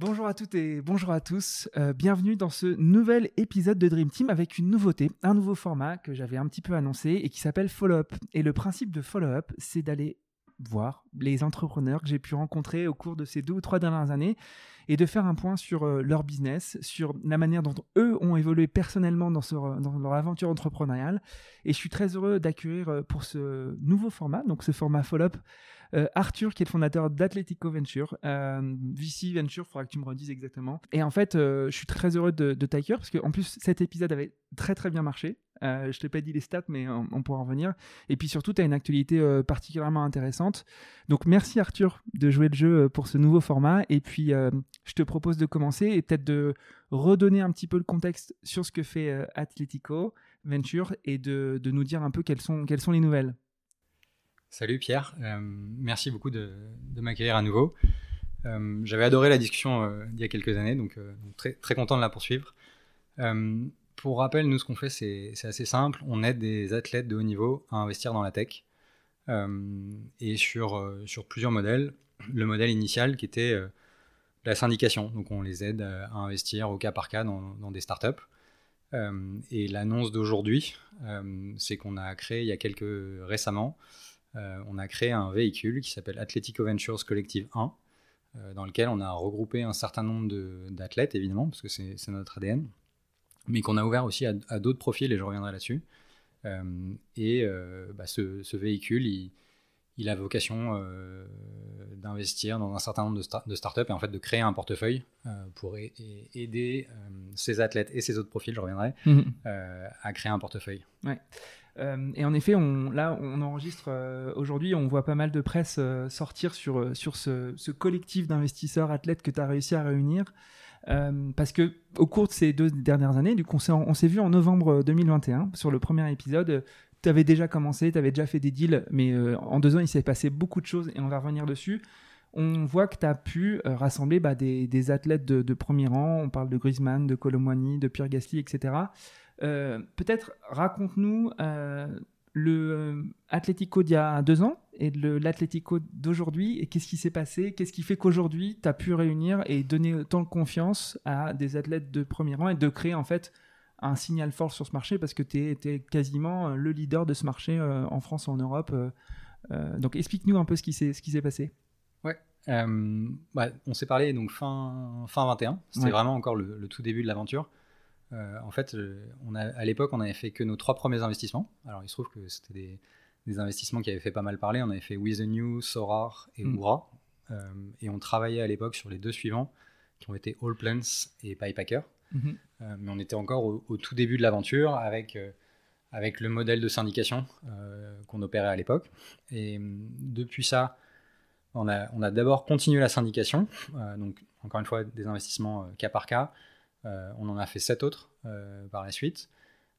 Bonjour à toutes et bonjour à tous. Euh, bienvenue dans ce nouvel épisode de Dream Team avec une nouveauté, un nouveau format que j'avais un petit peu annoncé et qui s'appelle Follow Up. Et le principe de Follow Up, c'est d'aller voir les entrepreneurs que j'ai pu rencontrer au cours de ces deux ou trois dernières années et de faire un point sur euh, leur business, sur la manière dont eux ont évolué personnellement dans, dans leur aventure entrepreneuriale. Et je suis très heureux d'accueillir euh, pour ce nouveau format, donc ce format follow-up, euh, Arthur, qui est le fondateur d'Atletico Venture, VC Venture, faudra que tu me redises exactement. Et en fait, je suis très heureux de, de t'accueillir parce qu'en plus, cet épisode avait très très bien marché. Euh, je t'ai pas dit les stats, mais on, pourra en revenir. Et puis surtout, tu as une actualité euh, particulièrement intéressante. Donc merci Arthur de jouer le jeu euh, pour ce nouveau format. Et puis je te propose de commencer et peut-être de redonner un petit peu le contexte sur ce que fait Atletico Venture et de, nous dire un peu quelles sont, quelles sont les nouvelles. Salut Pierre, merci beaucoup de, m'accueillir à nouveau. J'avais adoré la discussion il y a quelques années, donc, très, très content de la poursuivre pour rappel, nous, ce qu'on fait, c'est assez simple. On aide des athlètes de haut niveau à investir dans la tech. Euh, et sur, euh, sur plusieurs modèles. Le modèle initial qui était euh, la syndication. Donc, on les aide à investir au cas par cas dans, dans des startups. et l'annonce d'aujourd'hui, c'est qu'on a créé il y a quelques récemment, on a créé un véhicule qui s'appelle Athletico Ventures Collective 1, dans lequel on a regroupé un certain nombre d'athlètes, évidemment, parce que c'est notre ADN, mais qu'on a ouvert aussi à, d'autres profils, et je reviendrai là-dessus. Euh, et euh, bah, ce, véhicule, il, il, a vocation euh, d'investir dans un certain nombre de, de, startups et en fait de créer un portefeuille pour aider ces athlètes et ces autres profils, je reviendrai, mhm. à créer un portefeuille. Ouais. Et en effet, là, on enregistre aujourd'hui, on voit pas mal de presse sortir sur, ce, collectif d'investisseurs athlètes que tu as réussi à réunir. Euh, parce que au cours de ces deux dernières années, du coup, on s'est vu en novembre 2021 sur le premier épisode. Tu avais déjà commencé, tu avais déjà fait des deals, mais euh, en deux ans, il s'est passé beaucoup de choses et on va revenir dessus. On voit que tu as pu euh, rassembler bah, des, athlètes de, premier rang. On parle de Griezmann, de Colomwani, de Pierre Gasly, etc. Peut-être raconte-nous le euh, Atlético d'il y a deux ans et l'Atlético d'aujourd'hui et qu'est-ce qui s'est passé Qu'est-ce qui fait qu'aujourd'hui tu as pu réunir et donner autant de confiance à des athlètes de premier rang et de créer en fait un signal fort sur ce marché parce que tu es, quasiment le leader de ce marché euh, en France, en Europe. Euh, donc explique-nous un peu ce qui s'est passé. Ouais. Bah, on s'est parlé donc fin, fin 21, c'était vraiment encore le, tout début de l'aventure. Euh, en fait, euh, on a, à l'époque, on avait fait que nos trois premiers investissements. Alors, il se trouve que c'était des, investissements qui avaient fait pas mal parler. On avait fait With the New, Sorar et mm. Oura. Euh, et on travaillait à l'époque sur les deux suivants, qui ont été All Plans et PyPacker. Mm-hmm. mais on était encore au, tout début de l'aventure avec, avec le modèle de syndication qu'on opérait à l'époque. Et depuis ça, on a, on a d'abord continué la syndication. donc, encore une fois, des investissements cas par cas. Euh, on en a fait sept autres euh, par la suite.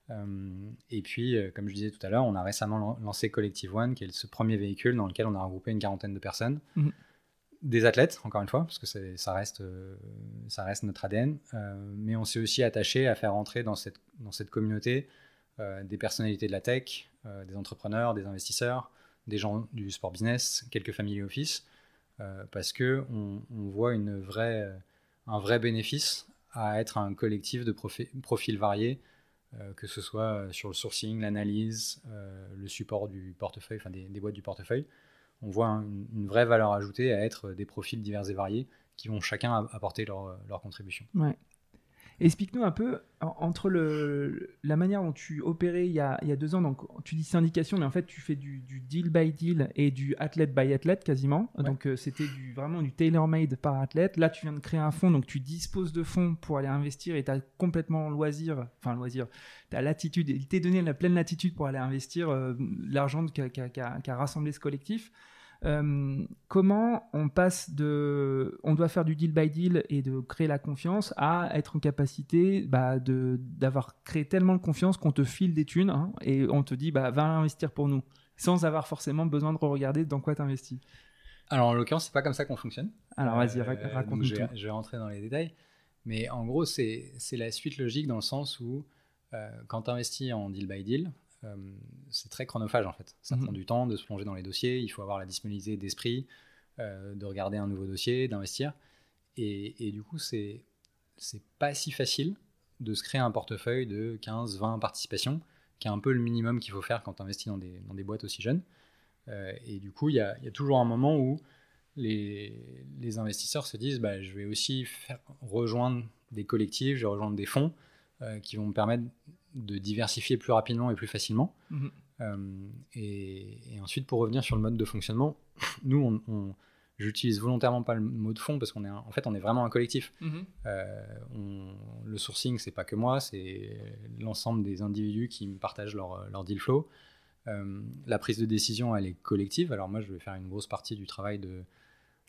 Euh, et puis, comme je disais tout à l'heure, on a récemment lancé Collective One, qui est ce premier véhicule dans lequel on a regroupé une quarantaine de personnes. Mhm. Des athlètes, encore une fois, parce que ça reste, ça reste notre ADN. mais on s'est aussi attaché à faire entrer dans cette, dans cette communauté des personnalités de la tech, des entrepreneurs, des investisseurs, des gens du sport business, quelques family office, parce que on, voit une vraie, un vrai bénéfice à être un collectif de profils variés, euh, que ce soit sur le sourcing, l'analyse, euh, le support du portefeuille, enfin des, boîtes du portefeuille. On voit une, vraie valeur ajoutée à être des profils divers et variés qui vont chacun apporter leur, contribution. Explique-nous un peu, entre le, la manière dont tu opérais il y, a, il y, a, deux ans, donc tu dis syndication, mais en fait tu fais du, deal by deal et du athlète by athlète quasiment. Donc euh, c'était du, vraiment du tailor-made par athlète. Là tu viens de créer un fonds, donc tu disposes de fonds pour aller investir et tu as complètement loisir, enfin loisir, tu as latitude, il t'est donné la pleine latitude pour aller investir euh, l'argent qu'a rassemblé ce collectif. Euh, comment on passe de, on doit faire du deal by deal et de créer la confiance à être en capacité bah, de d'avoir créé tellement de confiance qu'on te file des thunes hein, et on te dit bah va investir pour nous sans avoir forcément besoin de regarder dans quoi tu investis. Alors en l'occurrence c'est pas comme ça qu'on fonctionne. Alors vas-y euh, raconte-nous je, je, vais rentrer dans les détails, mais en gros c'est la suite logique dans le sens où euh, quand tu investis en deal by deal, euh, c'est très chronophage en fait. Ça mhm. prend du temps de se plonger dans les dossiers, il faut avoir la disponibilité d'esprit, euh, de regarder un nouveau dossier, d'investir. et, et, du coup, c'est pas si facile de se créer un portefeuille de 15, 20 participations, qui est un peu le minimum qu'il faut faire quand tu investis dans des, dans des boîtes aussi jeunes. Euh, et du coup, il y a, y a, toujours un moment où les, les investisseurs se disent bah, je vais aussi faire, rejoindre des collectifs, je vais rejoindre des fonds qui vont me permettre de diversifier plus rapidement et plus facilement. Mmh. Euh, et, et, ensuite, pour revenir sur le mode de fonctionnement, nous, on, on J'utilise volontairement pas le mot de fond parce qu'on est en fait on est vraiment un collectif. Mhm. Euh, on, le sourcing c'est pas que moi, c'est l'ensemble des individus qui me partagent leur, leur deal flow. Euh, la prise de décision elle est collective. Alors moi je vais faire une grosse partie du travail de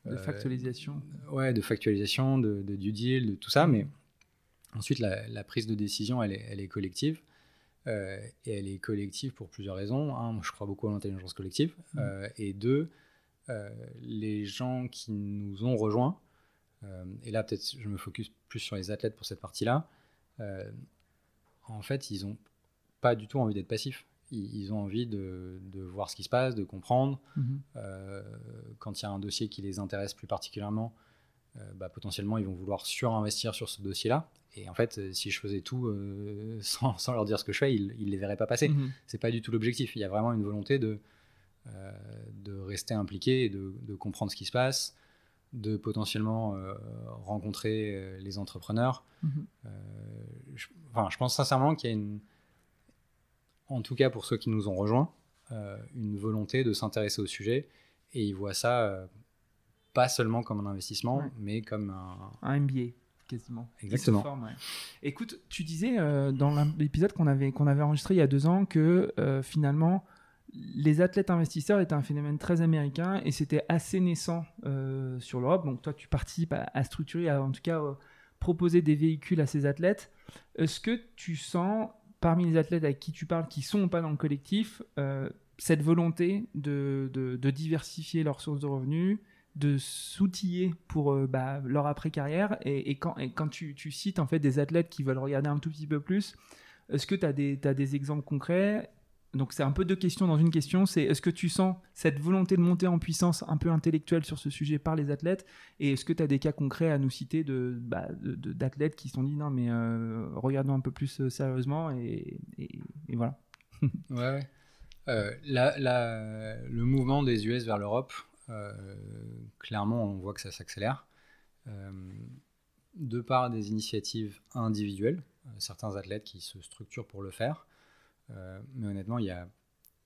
de factualisation. Euh, ouais, de factualisation, de, de, due deal, de tout ça, mais ensuite la, la prise de décision elle est, elle est collective. Euh, et elle est collective pour plusieurs raisons. Un, moi, je crois beaucoup à l'intelligence collective. Mhm. Euh, et deux, euh, les gens qui nous ont rejoints, et là peut-être je me focus plus sur les athlètes pour cette partie-là, en fait ils n'ont pas du tout envie d'être passifs ils, ont envie de, voir ce qui se passe, de comprendre. Mhm. quand il y a un dossier qui les intéresse plus particulièrement, bah, potentiellement, ils vont vouloir surinvestir sur ce dossier-là. Et en fait, si je faisais tout sans, leur dire ce que je fais, ils ne les verraient pas passer. Ce n'est C'est pas du tout l'objectif. Il y a vraiment une volonté de euh, de rester impliqué et de, comprendre ce qui se passe, de potentiellement euh, rencontrer euh, les entrepreneurs. Mhm. je, enfin, je pense sincèrement qu'il y a une, en tout cas pour ceux qui nous ont rejoints, une volonté de s'intéresser au sujet et ils voient ça pas seulement comme un investissement, mais comme un... Un MBA quasiment. Exactement. Écoute, tu disais dans l'épisode qu'on avait, qu'on avait enregistré il y a deux ans que finalement, les athlètes investisseurs étaient un phénomène très américain et c'était assez naissant euh, sur l'Europe. Donc toi, tu participes à, structurer, à, en tout cas euh, proposer des véhicules à ces athlètes. Est-ce que tu sens, parmi les athlètes avec qui tu parles, qui sont pas dans le collectif, euh, cette volonté de, diversifier leurs sources de revenus, de s'outiller pour bah, leur après-carrière et, quand, tu, cites en fait des athlètes qui veulent regarder un tout petit peu plus, est-ce que tu as des exemples concrets? Donc c'est un peu deux questions dans une question. C'est est-ce que tu sens cette volonté de monter en puissance un peu intellectuelle sur ce sujet par les athlètes? Et est-ce que tu as des cas concrets à nous citer de, bah, d'athlètes qui se sont dit non mais euh, regardons un peu plus euh, sérieusement et, voilà. ouais. Euh, le mouvement des US vers l'Europe, clairement on voit que ça s'accélère. de par des initiatives individuelles, certains athlètes qui se structurent pour le faire. Euh, mais honnêtement, il y a,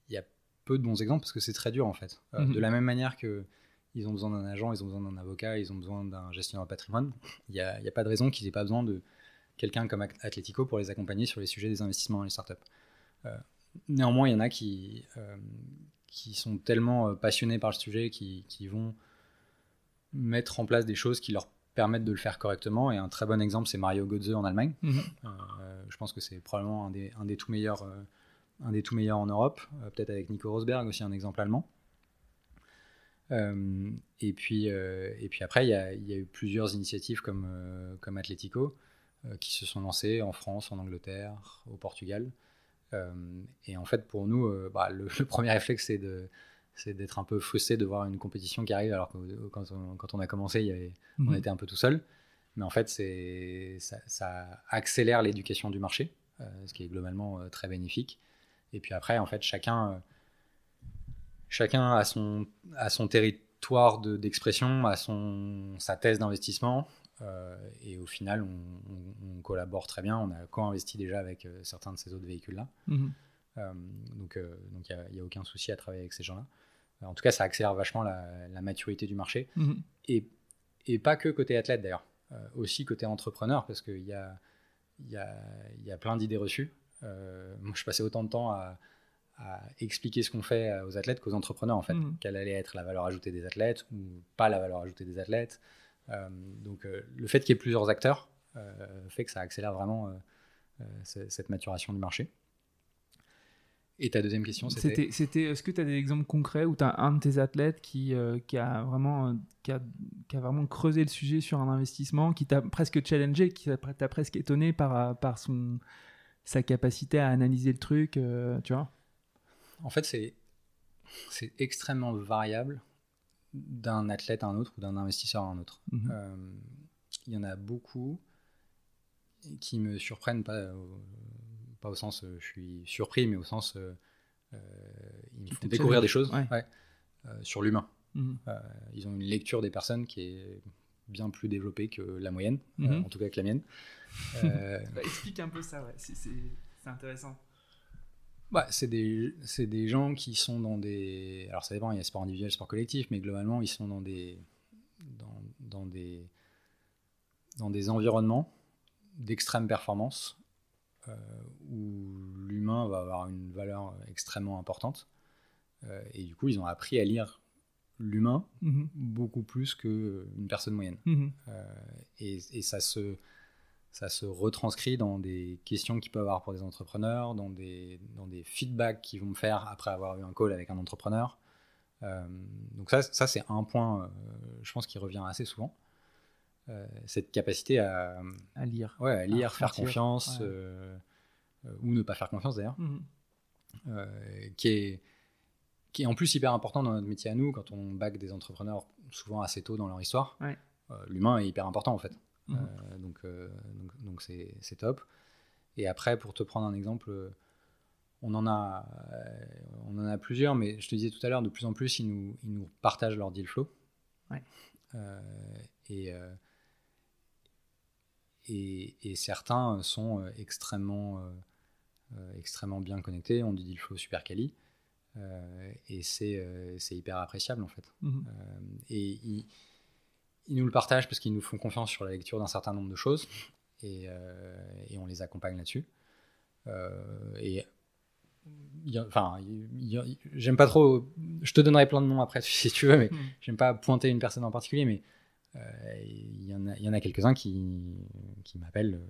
y a peu de bons exemples parce que c'est très dur en fait. Euh, mhm. De la même manière que ils ont besoin d'un agent, ils ont besoin d'un avocat, ils ont besoin d'un gestionnaire de patrimoine, il n'y a, a, pas de raison qu'ils n'aient pas besoin de quelqu'un comme Atletico pour les accompagner sur les sujets des investissements dans les startups. Euh, néanmoins, il y en a qui, qui sont tellement passionnés par le sujet, qui, qui, vont mettre en place des choses qui leur permettent de le faire correctement. Et un très bon exemple, c'est Mario Götze en Allemagne. Mhm. je pense que c'est probablement un des, un des tout meilleurs un des tout meilleurs en Europe, euh, peut-être avec Nico Rosberg aussi un exemple allemand. Euh, et, puis, euh, et puis après, il y, a, y, a eu plusieurs initiatives comme, comme Atletico qui se sont lancées en France, en Angleterre, au Portugal. Et en fait, pour nous, bah, le, premier réflexe, c'est de c'est d'être un peu frustré de voir une compétition qui arrive alors que quand on, quand on a commencé, il y avait, on mhm. était un peu tout seul. Mais en fait, ça, ça accélère l'éducation du marché, ce qui est globalement très bénéfique. Et puis après, en fait, chacun, euh, chacun a, son, a son territoire d'expression, a son, sa thèse d'investissement. Euh, et au final, on, collabore très bien. On a co-investi déjà avec euh, certains de ces autres véhicules-là. Mhm. donc, donc il n'y a, aucun souci à travailler avec ces gens-là. En tout cas, ça accélère vachement la, maturité du marché. Mhm. Et, et, pas que côté athlète d'ailleurs, aussi côté entrepreneur, parce qu'il y a, y, a, y a plein d'idées reçues. Euh, moi, je passais autant de temps à, expliquer ce qu'on fait aux athlètes qu'aux entrepreneurs, en fait. Mhm. Quelle allait être la valeur ajoutée des athlètes ou pas la valeur ajoutée des athlètes. Euh, donc, euh, le fait qu'il y ait plusieurs acteurs fait que ça accélère vraiment cette maturation du marché. Et ta deuxième question, c'était? C'était, est-ce que tu as des exemples concrets où tu as un de tes athlètes qui, qui, a vraiment, qui, a, qui, a, vraiment creusé le sujet sur un investissement, qui t'a presque challengé, qui t'a presque étonné par, par son, sa capacité à analyser le truc, euh, tu vois? En fait, c'est c'est extrêmement variable d'un athlète à un autre ou d'un investisseur à un autre. Mhm. Euh, il y en a beaucoup qui me surprennent, pas, pas au sens je suis surpris, mais au sens ils me font découvrir des choses sur l'humain. Mhm. ils ont une lecture des personnes qui est bien plus développée que la moyenne, mhm. en tout cas que la mienne. Bah, explique un peu ça, ouais. c'est intéressant. Bah, c'est des, des, gens qui sont dans des. Alors ça dépend, il y a sport individuel, sport collectif, mais globalement, ils sont dans des, dans, dans des, dans des environnements d'extrême performance euh, où l'humain va avoir une valeur extrêmement importante. Euh, et du coup, ils ont appris à lire l'humain mm-hmm. beaucoup plus qu'une personne moyenne. Mm-hmm. Euh, et, et, ça se ça se retranscrit dans des questions qu'ils peuvent avoir pour des entrepreneurs, dans des, dans des feedbacks qu'ils vont me faire après avoir eu un call avec un entrepreneur. Euh, donc ça, ça c'est un point, euh, je pense, qui revient assez souvent. Euh, cette capacité à, à lire, ouais, à lire, faire confiance, ou ne pas faire confiance d'ailleurs, mhm. qui, est, qui est en plus hyper important dans notre métier à nous, quand on back des entrepreneurs souvent assez tôt dans leur histoire. L'humain est hyper important en fait. Mhm. Euh, donc, euh, donc c'est top. Et après, pour te prendre un exemple, on en a, on en a plusieurs, mais je te disais tout à l'heure, de plus en plus, ils nous, ils nous partagent leur deal flow. Euh, et, et, et, certains sont extrêmement, extrêmement bien connectés, ont du deal flow super quali. et c'est hyper appréciable en fait. Mhm. et ils, ils nous le partagent parce qu'ils nous font confiance sur la lecture d'un certain nombre de choses et, euh, et on les accompagne là-dessus. Euh, et enfin, j'aime pas trop. Je te donnerai plein de noms après si tu veux, mais hmm. j'aime pas pointer une personne en particulier, mais euh, il y en a, a quelques-uns qui, qui m'appellent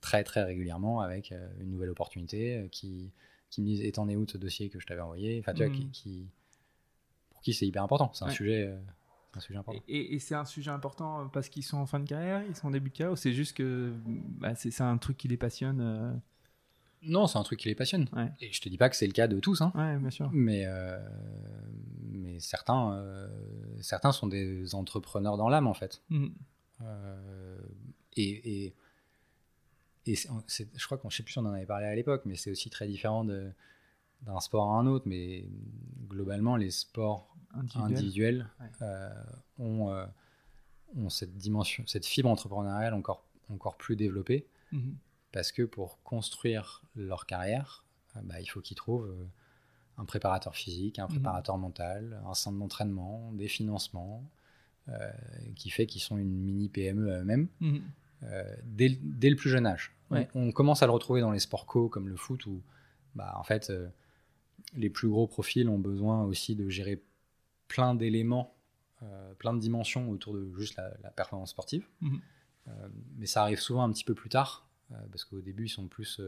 très très régulièrement avec une nouvelle opportunité, qui, qui me disent Et t'en es où ce dossier que je t'avais envoyé? Enfin, tu vois, hmm. qui, pour qui c'est hyper important. C'est un sujet et, c'est un sujet important euh, parce qu'ils sont en fin de carrière, ils sont en début de carrière, ou c'est juste que bah, c'est un truc qui les passionne euh Non, c'est un truc qui les passionne. Et je te dis pas que c'est le cas de tous, hein. bien sûr. Mais, euh, mais certains, certains sont des entrepreneurs dans l'âme, en fait. Mmh. et, et, et je crois qu'on, je sais plus si on en avait parlé à l'époque, mais c'est aussi très différent d'un sport à un autre. Mais globalement, les sports individuels euh, ont, euh, ont, cette dimension, cette fibre entrepreneuriale encore, encore plus développée. Mhm. Parce que pour construire leur carrière, euh, bah, il faut qu'ils trouvent un préparateur physique, un mhm. préparateur mental, un centre d'entraînement, des financements, qui fait qu'ils sont une mini PME eux-mêmes. Mhm. dès, dès, le plus jeune âge. On, commence à le retrouver dans les sports co comme le foot où bah, en fait les plus gros profils ont besoin aussi de gérer plein d'éléments, euh, plein de dimensions autour de juste la, performance sportive. Mhm. Euh, mais ça arrive souvent un petit peu plus tard, euh, parce qu'au début, ils sont, plus,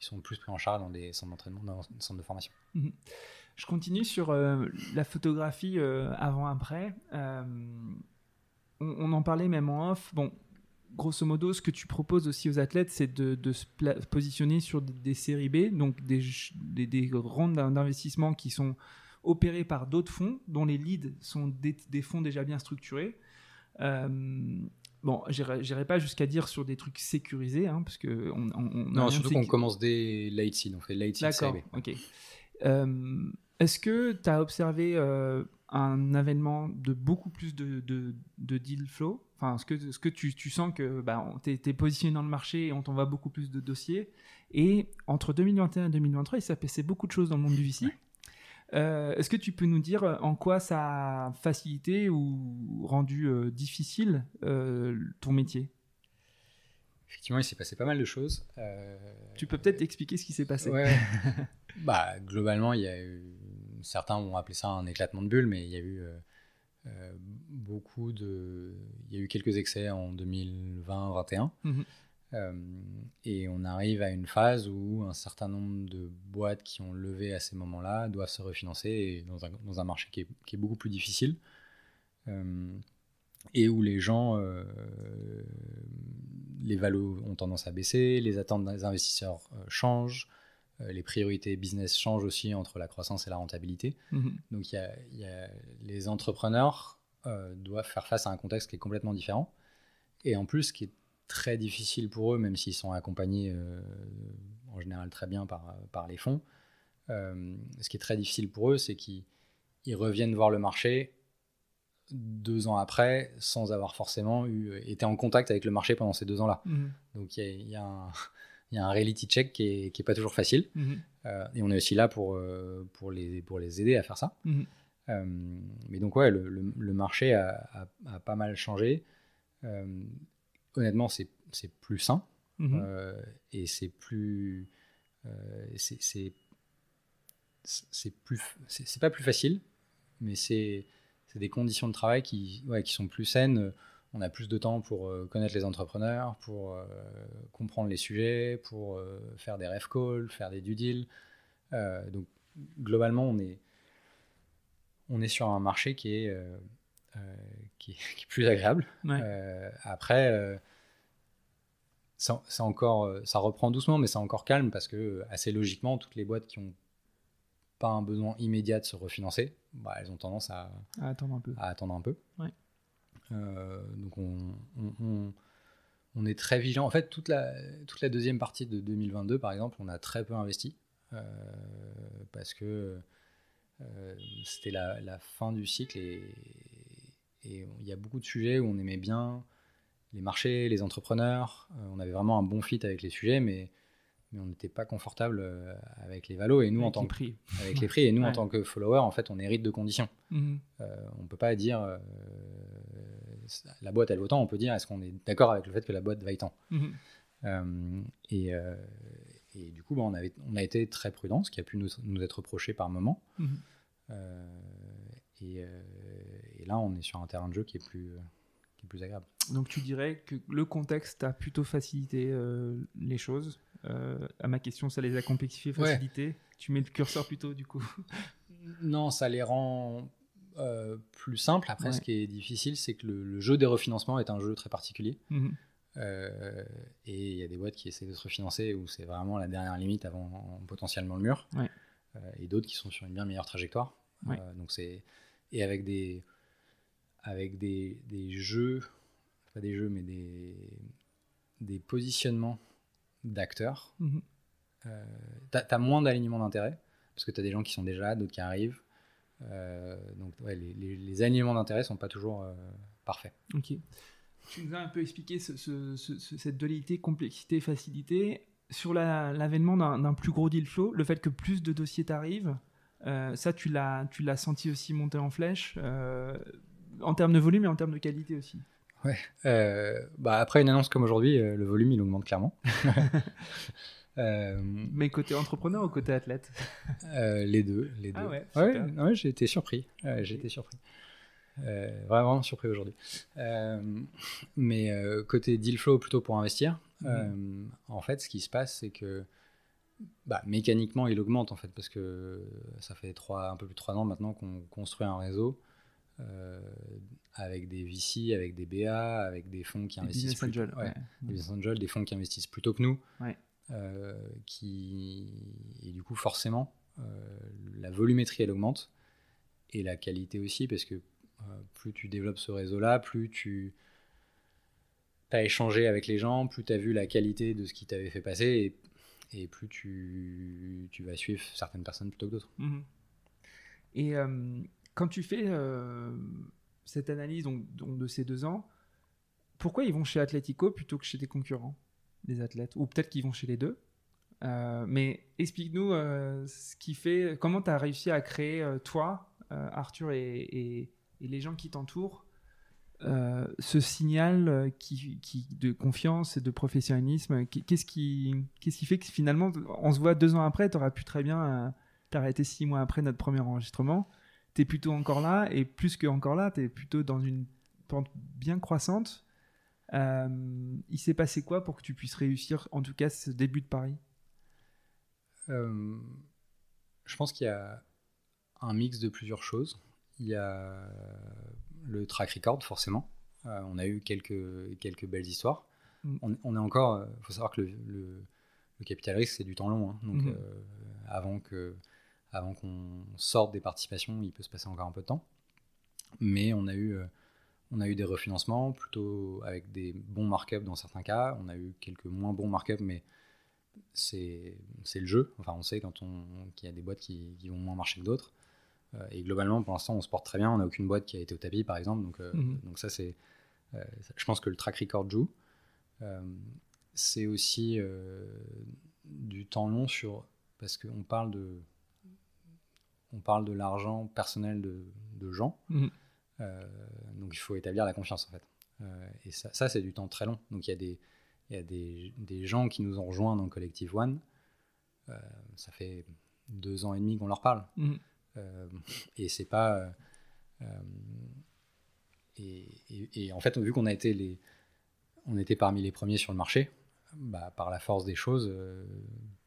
ils sont plus pris en charge dans des centres d'entraînement, dans des centres de formation. Mhm. Je continue sur la photographie avant-après. On, en parlait même en off. Bon, grosso modo, ce que tu proposes aussi aux athlètes, c'est de, se positionner sur des, séries B, donc des, des, des rondes d'investissement qui sont opérés par d'autres fonds dont les leads sont des, fonds déjà bien structurés. Euh, bon, j'irai pas jusqu'à dire sur des trucs sécurisés, hein, parce que on, non, surtout qu'on commence des late seed, on fait late seed. D'accord. Ok. Euh, est-ce que tu as observé euh, un avènement de beaucoup plus de, de, deal flow? Enfin, est-ce que, -ce que tu, tu, sens que bah, tu es, positionné dans le marché et on t'envoie beaucoup plus de dossiers? Et entre 2021 et 2023, il s'est passé beaucoup de choses dans le monde du VC. Euh, est-ce que tu peux nous dire en quoi ça a facilité ou rendu euh, difficile euh, ton métier? Effectivement, il s'est passé pas mal de choses. Tu peux peut-être expliquer ce qui s'est passé? Bah, Globalement, il y a eu, certains ont appelé ça un éclatement de bulle, mais il y a eu beaucoup de. Il y a eu quelques excès en 2020-2021. Euh, et on arrive à une phase où un certain nombre de boîtes qui ont levé à ces moments-là doivent se refinancer dans, un, dans, un, marché qui est, qui est, beaucoup plus difficile euh, et où les gens, euh, les valos ont tendance à baisser, les attentes des investisseurs changent, les priorités business changent aussi entre la croissance et la rentabilité. Mhm. Donc y, y a, les entrepreneurs doivent faire face à un contexte qui est complètement différent. et en plus, ce qui est très difficile pour eux, même s'ils sont accompagnés en général très bien par, par les fonds, ce qui est très difficile pour eux, c'est qu'ils reviennent voir le marché deux ans après sans avoir forcément eu, été en contact avec le marché pendant ces deux ans-là. Mhm. Donc il y, y, a un reality check qui n'est est pas toujours facile. Mhm. Euh, et on est aussi là pour, euh, pour, les, pour les aider à faire ça. Mhm. Euh, mais donc ouais, le, le, marché a, a, pas mal changé. Honnêtement, c'est plus sain et c'est plus... c'est c'est plus c'est pas plus facile mais c'est c'est des conditions de travail qui, ouais, qui sont plus saines. On a plus de temps pour euh, connaître les entrepreneurs, pour euh, comprendre les sujets, pour euh, faire des ref calls, faire des due deals. donc globalement, on est, on est sur un marché qui est, qui, est plus agréable. après, ça, encore, ça reprend doucement, mais c'est encore calme parce que assez logiquement, toutes les boîtes qui ont pas un besoin immédiat de se refinancer, bah, elles ont tendance à, attendre un peu. À attendre un peu. Euh, donc on, on, est très vigilant. En fait, toute la, toute la deuxième partie de 2022, par exemple, on a très peu investi euh, parce que euh, c'était la, la, fin du cycle et, et il y a beaucoup de sujets où on aimait bien les marchés, les entrepreneurs. on avait vraiment un bon fit avec les sujets, mais mais on n'était pas confortable euh, avec les valos et nous en tant que prix. avec les prix et nous en tant que follower en fait on hérite de conditions mhm. euh, on peut pas dire euh, la boîte elle vaut tant on peut dire est-ce qu'on est, d'accord avec le fait que la boîte vaille tant mhm. et, et, du coup bah, on, avait, on a été très prudent ce qui a pu nous, nous être reproché par moment mhm. et, et, là on est sur un terrain de jeu qui est plus qui est plus agréable donc tu dirais que le contexte a plutôt facilité les choses euh, à ma question, ça les a complexifiés, facilités Tu mets le curseur plutôt, du coup Non, ça les rend euh, plus simples. Après, ce qui est difficile, c'est que le, jeu des refinancements est un jeu très particulier. Mhm. Euh, et il y a des boîtes qui essaient de se refinancer où c'est vraiment la dernière limite avant potentiellement le mur. et d'autres qui sont sur une bien meilleure trajectoire. donc c'est et avec des avec des, des jeux, pas des jeux, mais des, des positionnements d'acteurs, mhm. euh, tu as, moins d'alignement d'intérêt, parce que tu as des gens qui sont déjà là, d'autres qui arrivent. Euh, donc les, les, alignements d'intérêt sont pas toujours euh, parfaits. Ok. Tu nous as un peu expliqué cette dualité complexité-facilité. Sur l'avènement d'un plus gros deal flow, le fait que plus de dossiers t'arrivent, ça tu l'as senti aussi monter en flèche, en termes de volume et en termes de qualité aussi. Ouais. Euh, bah après une annonce comme aujourd'hui, euh, le volume il augmente clairement. Euh, Mais côté entrepreneur ou côté athlète? Les deux, les ah deux. ouais, ouais, j'ai été surpris. j'ai été surpris. vraiment surpris aujourd'hui. mais côté deal flow plutôt pour investir, mhm. en fait, ce qui se passe, c'est que bah, mécaniquement, il augmente en fait parce que ça fait trois, un peu plus de trois ans maintenant qu'on construit un réseau euh, avec des VC, avec des BA, avec des fonds qui investissent. Plutôt, ouais, Des business angels, des fonds qui investissent plutôt que nous. Euh, qui, et du coup, forcément, euh, la volumétrie, elle augmente. Et la qualité aussi, parce que plus tu développes ce réseau-là, plus tu as échangé avec les gens, plus tu as vu la qualité de ce qui t'avait fait passer, et, et plus tu, tu, vas suivre certaines personnes plutôt que d'autres. Mhm. Et quand tu fais euh, cette analyse donc, de ces deux ans, pourquoi ils vont chez Atletico plutôt que chez des concurrents, des athlètes? Ou peut-être qu'ils vont chez les deux. Euh, mais explique-nous euh, ce qui fait, comment tu as réussi à créer, toi, Arthur, et, les gens qui t'entourent, ce signal qui, de confiance et de professionnalisme? Qu'est-ce qui, qu'est-ce qui fait que finalement, on se voit deux ans après, tu aurais pu très bien t'arrêter six mois après notre premier enregistrement? Tu es plutôt encore là, et plus que encore là, tu es plutôt dans une pente bien croissante. Euh, il s'est passé quoi pour que tu puisses réussir, en tout cas, ce début de Paris euh, Je pense qu'il y a un mix de plusieurs choses. Il y a le track record, forcément. Euh, on a eu quelques, quelques belles histoires. Mm. On, est encore. Il faut savoir que le, le, capital risque, c'est du temps long. Hein. donc, mm-hmm. avant que avant qu'on sorte des participations, il peut se passer encore un peu de temps. Mais on a eu, euh, on a eu des refinancements plutôt avec des bons markups dans certains cas. On a eu quelques moins bons markups, mais c'est le jeu. Enfin, on sait quand on qu'il y a des boîtes qui, vont moins marcher que d'autres. Euh, et globalement, pour l'instant, on se porte très bien. On n'a aucune boîte qui a été au tapis, par exemple. Donc, euh, mhm. donc ça, c'est. Je pense que le track record joue. c'est aussi du temps long sur parce qu'on parle de on parle de l'argent personnel de, de gens. Mhm. donc il faut établir la confiance en fait. et ça, ça c'est du temps très long. Donc il y a des il y a des, des, gens qui nous ont rejoints dans Collective One. ça fait deux ans et demi qu'on leur parle. Euh, et c'est pas. Euh, euh, et, en fait, vu qu'on a été les, on était parmi les premiers sur le marché, bah, par la force des choses,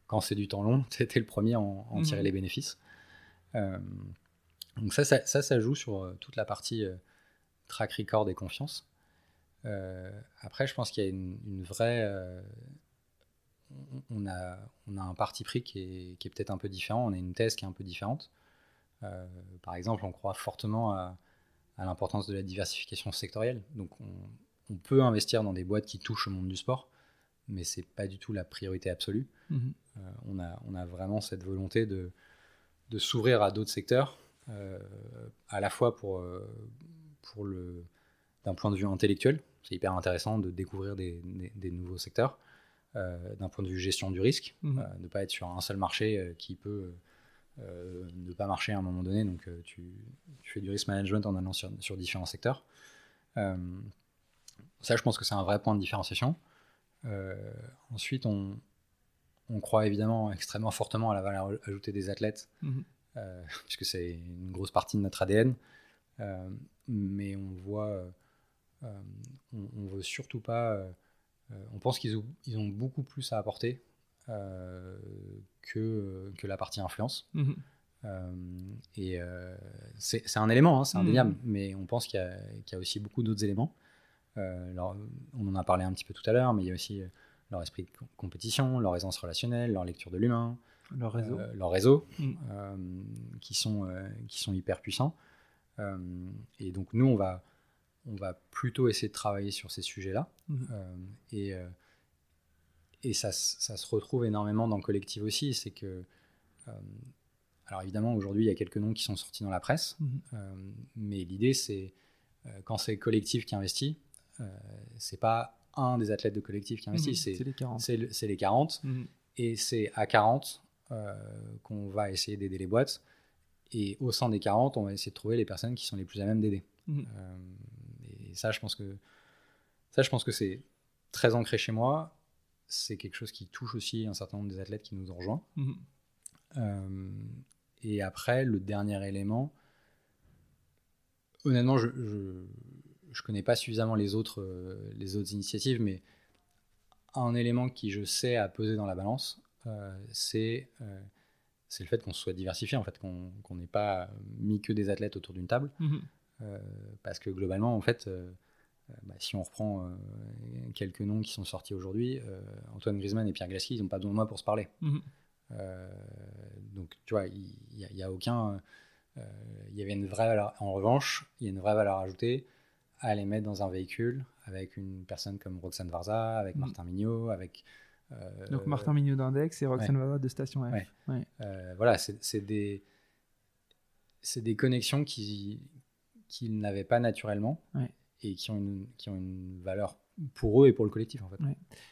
quand c'est du temps long, c'était le premier à en, tirer mhm. les bénéfices. Donc ça ça, ça, joue sur toute la partie track record et confiance. après, je pense qu'il y a une, vraie. on, a, on a un parti pris qui est, qui est peut-être un peu différent, on a une thèse qui est un peu différente. Euh, par exemple, on croit fortement à, l'importance de la diversification sectorielle. Donc, on, peut investir dans des boîtes qui touchent au monde du sport, mais c'est pas du tout la priorité absolue. Mhm. Euh, on, a, on a vraiment cette volonté de, de s'ouvrir à d'autres secteurs, euh, à la fois pour, pour le, d'un point de vue intellectuel, c'est hyper intéressant de découvrir des, des, nouveaux secteurs, d'un point de vue gestion du risque, mhm. ne pas être sur un seul marché qui peut euh, ne pas marcher à un moment donné. Donc, euh, tu, fais du risk management en allant sur, différents secteurs. Euh, ça, je pense que c'est un vrai point de différenciation. ensuite, on, croit évidemment extrêmement fortement à la valeur ajoutée des athlètes, mhm. puisque c'est une grosse partie de notre ADN. mais on voit, on, veut surtout pas. on pense qu'ils ont, ont, beaucoup plus à apporter euh, que, que la partie influence. Mhm. Euh, et euh, c'est un élément, hein, c'est indéniable, mhm. mais on pense qu'il y, a aussi beaucoup d'autres éléments. on en a parlé un petit peu tout à l'heure, mais il y a aussi leur esprit de compétition, leur aisance relationnelle, leur lecture de l'humain, leur réseau, leur réseau mhm. qui, sont, qui sont hyper puissants. et donc nous, on va, on va plutôt essayer de travailler sur ces sujets-là. et et ça, ça, se retrouve énormément dans le collectif aussi, c'est que, euh, alors évidemment aujourd'hui il y a quelques noms qui sont sortis dans la presse, euh, mais l'idée c'est euh, quand c'est collectif qui investit, c'est pas un des athlètes de collectif qui investit, mhm. c'est les 40. C'est les 40 mhm. et c'est à 40 qu'on va essayer d'aider les boîtes. Et au sein des 40, on va essayer de trouver les personnes qui sont les plus à même d'aider. et ça, je pense que ça, je pense que c'est très ancré chez moi c'est quelque chose qui touche aussi un certain nombre des athlètes qui nous ont rejoints. Euh, et après, le dernier élément, honnêtement, je ne connais pas suffisamment les autres, euh, les autres initiatives, mais un élément qui, je sais, a pesé dans la balance, euh, c'est c'est le fait qu'on soit diversifié, en fait, qu'on n'ait pas mis que des athlètes autour d'une table. Mhm. parce que globalement, en fait, euh, bah, si on reprend euh, quelques noms qui sont sortis aujourd'hui, euh, Antoine Griezmann et Pierre Gasly, ils n'ont pas besoin de moi pour se parler. Mhm. donc, tu vois, il n'y a, aucun. Il y avait une vraie valeur. En revanche, il y a une vraie valeur ajoutée à les mettre dans un véhicule avec une personne comme Roxane Varza, avec mhm. Martin Mignot, avec. Donc Martin Mignot d'Index et Roxane Varza de Station F. voilà, c'est des, des connexions qu'ils qui n'avaient pas naturellement et qui ont, une, qui ont une valeur pour eux et pour le collectif en fait.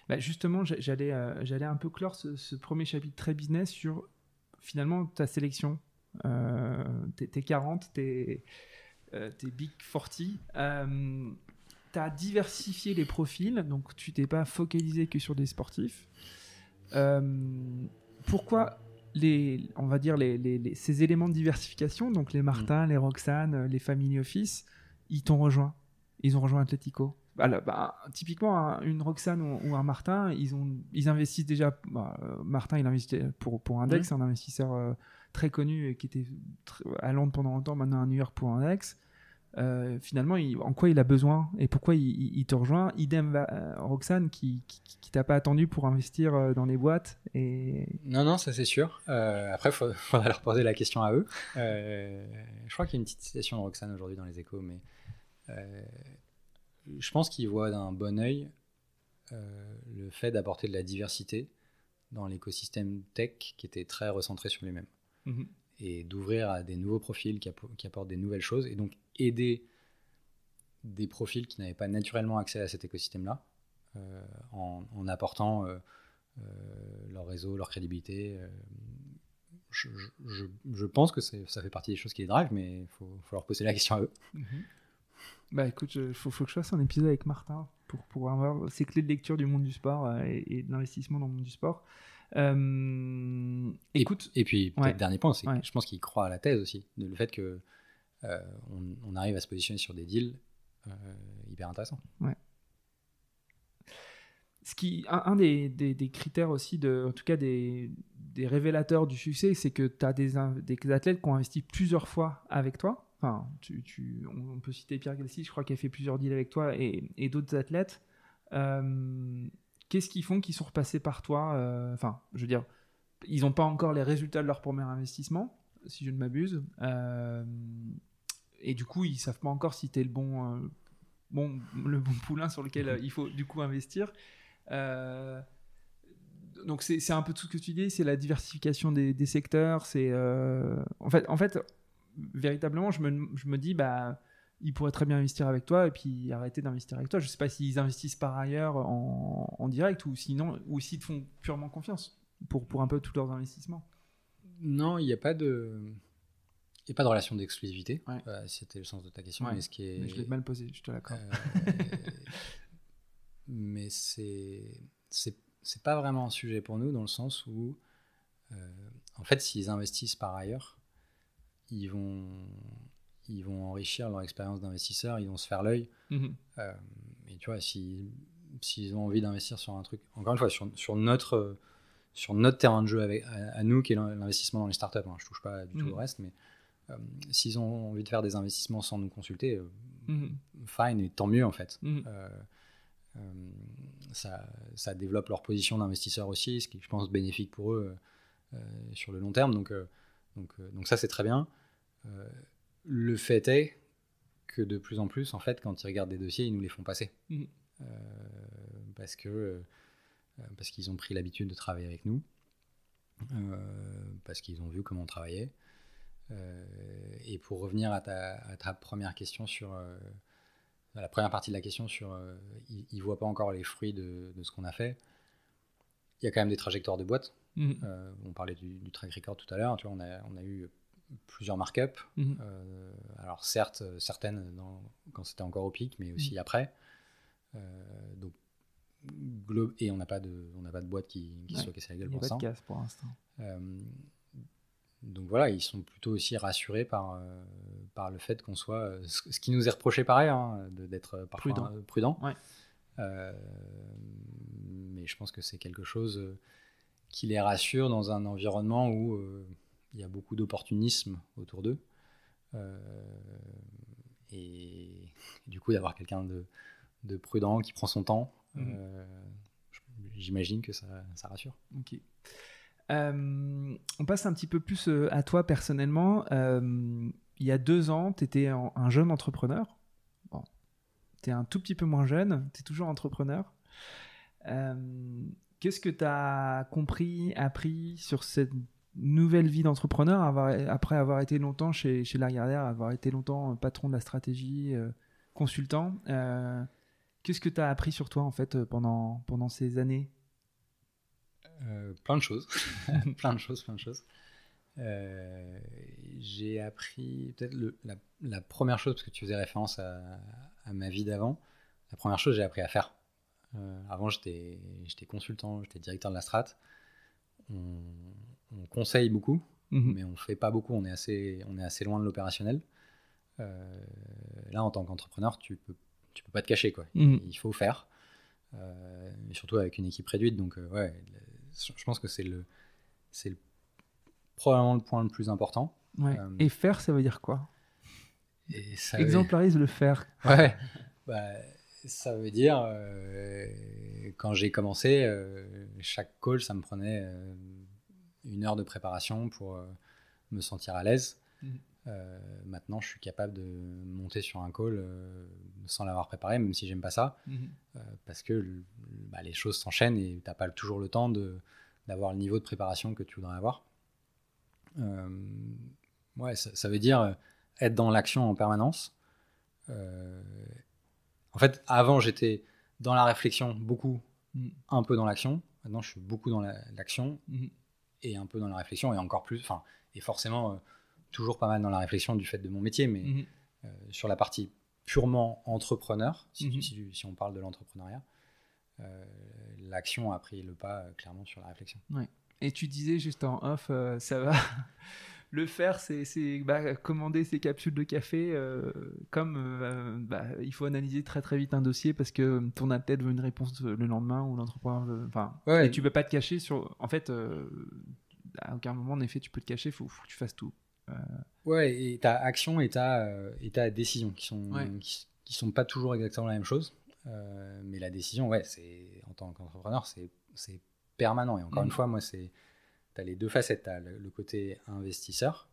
Bah, justement, j'allais euh, j'allais un peu clore ce, premier chapitre très business sur finalement ta sélection. Euh, tes, 40, tes, euh, tes Big 40. Euh, tu as diversifié les profils, donc tu t'es pas focalisé que sur des sportifs. pourquoi les, on va dire les, les, ces éléments de diversification, donc les Martin, mm. les Roxane, les Family Office, ils t'ont rejoint? Ils ont rejoint Atletico? Bah, bah, typiquement, une Roxane ou, un Martin, ils, ont, ils investissent déjà. Bah, euh, Martin, il investit pour, pour Index, un investisseur euh, très connu et qui était à Londres pendant longtemps, maintenant à New York pour Index. Euh, finalement, en quoi il a besoin et pourquoi il, te rejoint? Idem Roxane qui, qui, t'a pas attendu pour investir dans les boîtes. Non, non, ça c'est sûr. après, il faudra leur poser la question à eux. je crois qu'il y a une petite citation de Roxane aujourd'hui dans les échos, mais euh, je pense qu'il voit d'un bon oeil le fait d'apporter de la diversité dans l'écosystème tech qui était très recentré sur lui-même. Mhm. Et d'ouvrir à des nouveaux profils qui, apportent des nouvelles choses et donc aider des profils qui n'avaient pas naturellement accès à cet écosystème-là euh, en, apportant euh, euh, leur réseau, leur crédibilité. Je, pense que ça fait partie des choses qui les drivent, mais il faut, leur poser la question à eux. Mhm. Bah écoute, il faut, faut, que je fasse un épisode avec Martin pour pouvoir avoir ces clés de lecture du monde du sport et, de l'investissement dans le monde du sport. Écoute. Et, puis, dernier point, c'est je pense qu'il croit à la thèse aussi, le fait que on, arrive à se positionner sur des deals euh, hyper intéressant. Ouais. Ce qui, un, des, des, critères aussi, de, en tout cas des, des révélateurs du succès, c'est que tu as des, des, athlètes qui ont investi plusieurs fois avec toi. Enfin, tu, tu, on, peut citer Pierre Galsi, je crois qu'il a fait plusieurs deals avec toi, et, et d'autres athlètes. Euh, qu'est-ce qu'ils font qui sont repassés par toi euh, Enfin, je veux dire, ils n'ont pas encore les résultats de leur premier investissement, si je ne m'abuse et du coup, ils savent pas encore si tu es le bon, euh, bon, le bon poulain sur lequel euh, il faut du coup investir. Euh, donc c'est un peu tout ce que tu dis, c'est la diversification des, secteurs. En fait, en fait, véritablement, je me, je me dis bah ils pourraient très bien investir avec toi et puis arrêter d'investir avec toi. Je sais pas s'ils investissent par ailleurs en, en, direct ou sinon ou s'ils te font purement confiance pour, pour un peu tous leurs investissements. Non, il n'y a pas de il n'y a pas de relation d'exclusivité, euh, c'était le sens de ta question. Mais, ce qui est... je l'ai mal posé, je te l'accorde. Euh, mais c'est c'est pas vraiment un sujet pour nous dans le sens où, euh, en fait, s'ils investissent par ailleurs, ils vont, ils vont enrichir leur expérience d'investisseur, ils vont se faire l'œil. Mhm. et tu vois, s'ils ont envie d'investir sur un truc, encore une fois, sur, sur notre sur notre terrain de jeu avec, à, nous, qui est l'investissement dans les startups. Hein. Je touche pas du tout mhm. au reste, mais euh, s'ils ont envie de faire des investissements sans nous consulter, euh, mhm. fine, et tant mieux en fait. Mhm. Euh, ça, ça, développe leur position d'investisseur aussi, ce qui je pense bénéfique pour eux sur le long terme. Donc, donc, donc ça c'est très bien. Le fait est que de plus en plus, en fait, quand ils regardent des dossiers, ils nous les font passer. Mhm. parce que parce qu'ils ont pris l'habitude de travailler avec nous, parce qu'ils ont vu comment on travaillait, euh, et pour revenir à ta, première question sur euh, la première partie de la question sur euh, ils ne voient pas encore les fruits de, ce qu'on a fait. Il y a quand même des trajectoires de boîte. Mhm. on parlait du, track record tout à l'heure. On a, on a eu plusieurs markups. Mhm. alors certes, certaines quand c'était encore au pic, mais aussi mhm. après. donc et on n'a pas de on pas de boîte qui, qui soit cassée la gueule pour l'instant. pour l'instant donc voilà, ils sont plutôt aussi rassurés par, euh, par le fait qu'on soit, euh, ce qui nous est reproché par ailleurs, hein, d'être parfois prudent. Euh, prudent. mais je pense que c'est quelque chose qui les rassure dans un environnement où il y a beaucoup d'opportunisme autour d'eux. et du coup, d'avoir quelqu'un de, de, prudent qui prend son temps, mmh. j'imagine que ça, ça rassure. Ok. Euh, on passe un petit peu plus euh, à toi personnellement. Euh, il y a deux ans, tu étais un jeune entrepreneur. Bon, tu es un tout petit peu moins jeune, tu es toujours entrepreneur. Qu'est-ce que tu as compris, appris sur cette nouvelle vie d'entrepreneur après avoir été longtemps chez, chez avoir été longtemps patron de la stratégie, consultant Qu'est-ce que tu as appris sur toi en fait pendant, pendant ces années? Euh, plein de choses, plein de choses, plein de choses. Euh, j'ai appris peut-être la, première chose, parce que tu faisais référence à, ma vie d'avant, la première chose j'ai appris à faire. Euh, avant j'étais consultant, j'étais directeur de la strat. Conseille beaucoup, mhm. mais on fait pas beaucoup, on est assez, on est assez loin de l'opérationnel. là en tant qu'entrepreneur, tu peux, tu peux pas te cacher, quoi. Mhm. Il faut faire. surtout avec une équipe réduite, donc ouais, je pense que c'est le, c'est probablement le point le plus important. Euh, et faire, ça veut dire quoi? et ça Exemplarise le faire. Ouais. bah, ça veut dire, euh, quand j'ai commencé, euh, chaque call, ça me prenait une heure de préparation pour me sentir à l'aise. Mhm. maintenant, je suis capable de monter sur un call sans l'avoir préparé, même si j'aime pas ça, Mhm. parce que bah, les choses s'enchaînent et t'as pas toujours le temps d'avoir le niveau de préparation que tu voudrais avoir. ouais, ça, ça, veut dire être dans l'action en permanence. en fait, avant, j'étais dans la réflexion beaucoup, Mm. un peu dans l'action. Maintenant, je suis beaucoup dans l'action. Et un peu dans la réflexion et encore plus, enfin, et forcément euh, toujours pas mal dans la réflexion du fait de mon métier, mais Mhm. euh, sur la partie purement entrepreneur, si, Mhm. si- si on parle de l'entrepreneuriat, euh, l'action a pris le pas clairement sur la réflexion. Et tu disais juste en off, ça va. Le faire, c'est bah, commander ses capsules de café. euh, comme euh, bah, il faut analyser très très vite un dossier parce que ton athlète veut une réponse le lendemain ou l'entrepreneur veut. Enfin, Ouais. et tu peux pas te cacher sur. En fait, euh, à aucun moment, en effet, tu peux te cacher. Il faut, faut que tu fasses tout. Ouais, et ta action et ta, et ta décision qui sont, Ouais. qui, qui sont pas toujours exactement la même chose. Mais la décision, ouais, c'est en tant qu'entrepreneur, c'est permanent. Et encore Mhm. une fois, moi, c'est tu as les deux facettes. Tu as le, le côté investisseur,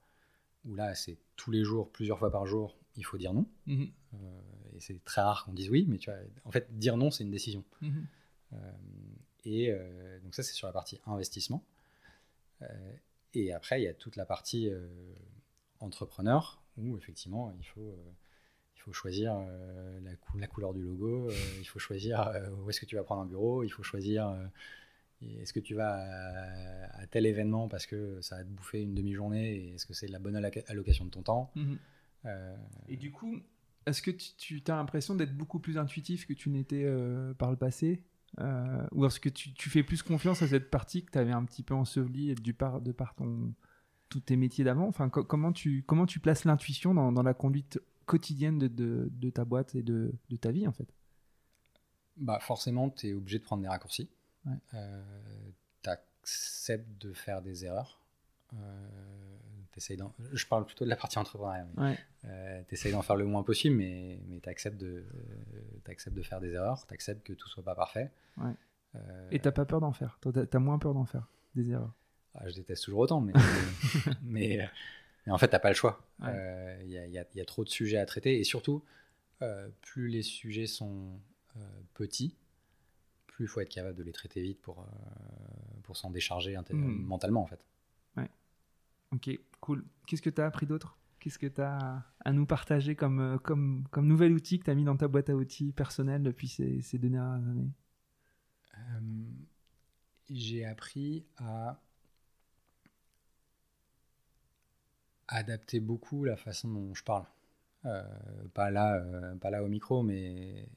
où là, c'est tous les jours, plusieurs fois par jour, il faut dire non. Mhm. Euh, et c'est très rare qu'on dise oui, mais tu vois, en fait, dire non, c'est une décision. Mhm. Euh, et euh, donc ça, c'est sur la partie investissement. Et après, il y a toute la partie entrepreneur, où effectivement, il faut, il faut choisir euh, la, cou- la couleur du logo, euh, il faut choisir euh, où est-ce que tu vas prendre un bureau, il faut choisir est-ce que tu vas à, à tel événement parce que ça va te bouffer une demi-journée, et est-ce que c'est la bonne alloca- allocation de ton temps? Mhm. Euh, Et du coup, est-ce que tu, tu as l'impression d'être beaucoup plus intuitif que tu n'étais euh, par le passé? Euh, Ou est-ce que tu, tu fais plus confiance à cette partie que tu avais un petit peu ensevelie du par, de par ton, tous tes métiers d'avant? Enfin, co- comment, tu, comment tu places l'intuition dans, dans la conduite quotidienne de, de, de ta boîte et de, de ta vie en fait? Bah forcément, tu es obligé de prendre des raccourcis. Ouais. tu acceptes de faire des erreurs. Euh, Je parle plutôt de la partie entrepreneuriat. Ouais. tu essayes d'en faire le moins possible, mais, mais tu acceptes, de, euh, t'acceptes de faire des erreurs, tu acceptes que tout soit pas parfait. Ouais. Euh, Et t'as pas peur d'en faire? Toi, t'as- T'as moins peur d'en faire des erreurs? Ah, je déteste toujours autant, mais, mais, euh, mais en fait, t'as pas le choix. Il y, a, y a- y a trop de sujets à traiter, et surtout, euh, plus les sujets sont euh, petits, il faut être capable de les traiter vite pour, euh, pour s'en décharger Mhm. mentalement, en fait. Ok, cool. Qu'est-ce que tu as appris d'autre? Qu'est-ce que tu as à nous partager comme, euh, comme, comme nouvel outil que tu as mis dans ta boîte à outils personnelle depuis ces, ces dernières années? Euh, j'ai appris à adapter beaucoup la façon dont je parle. Euh, pas, là, euh, pas là au micro, mais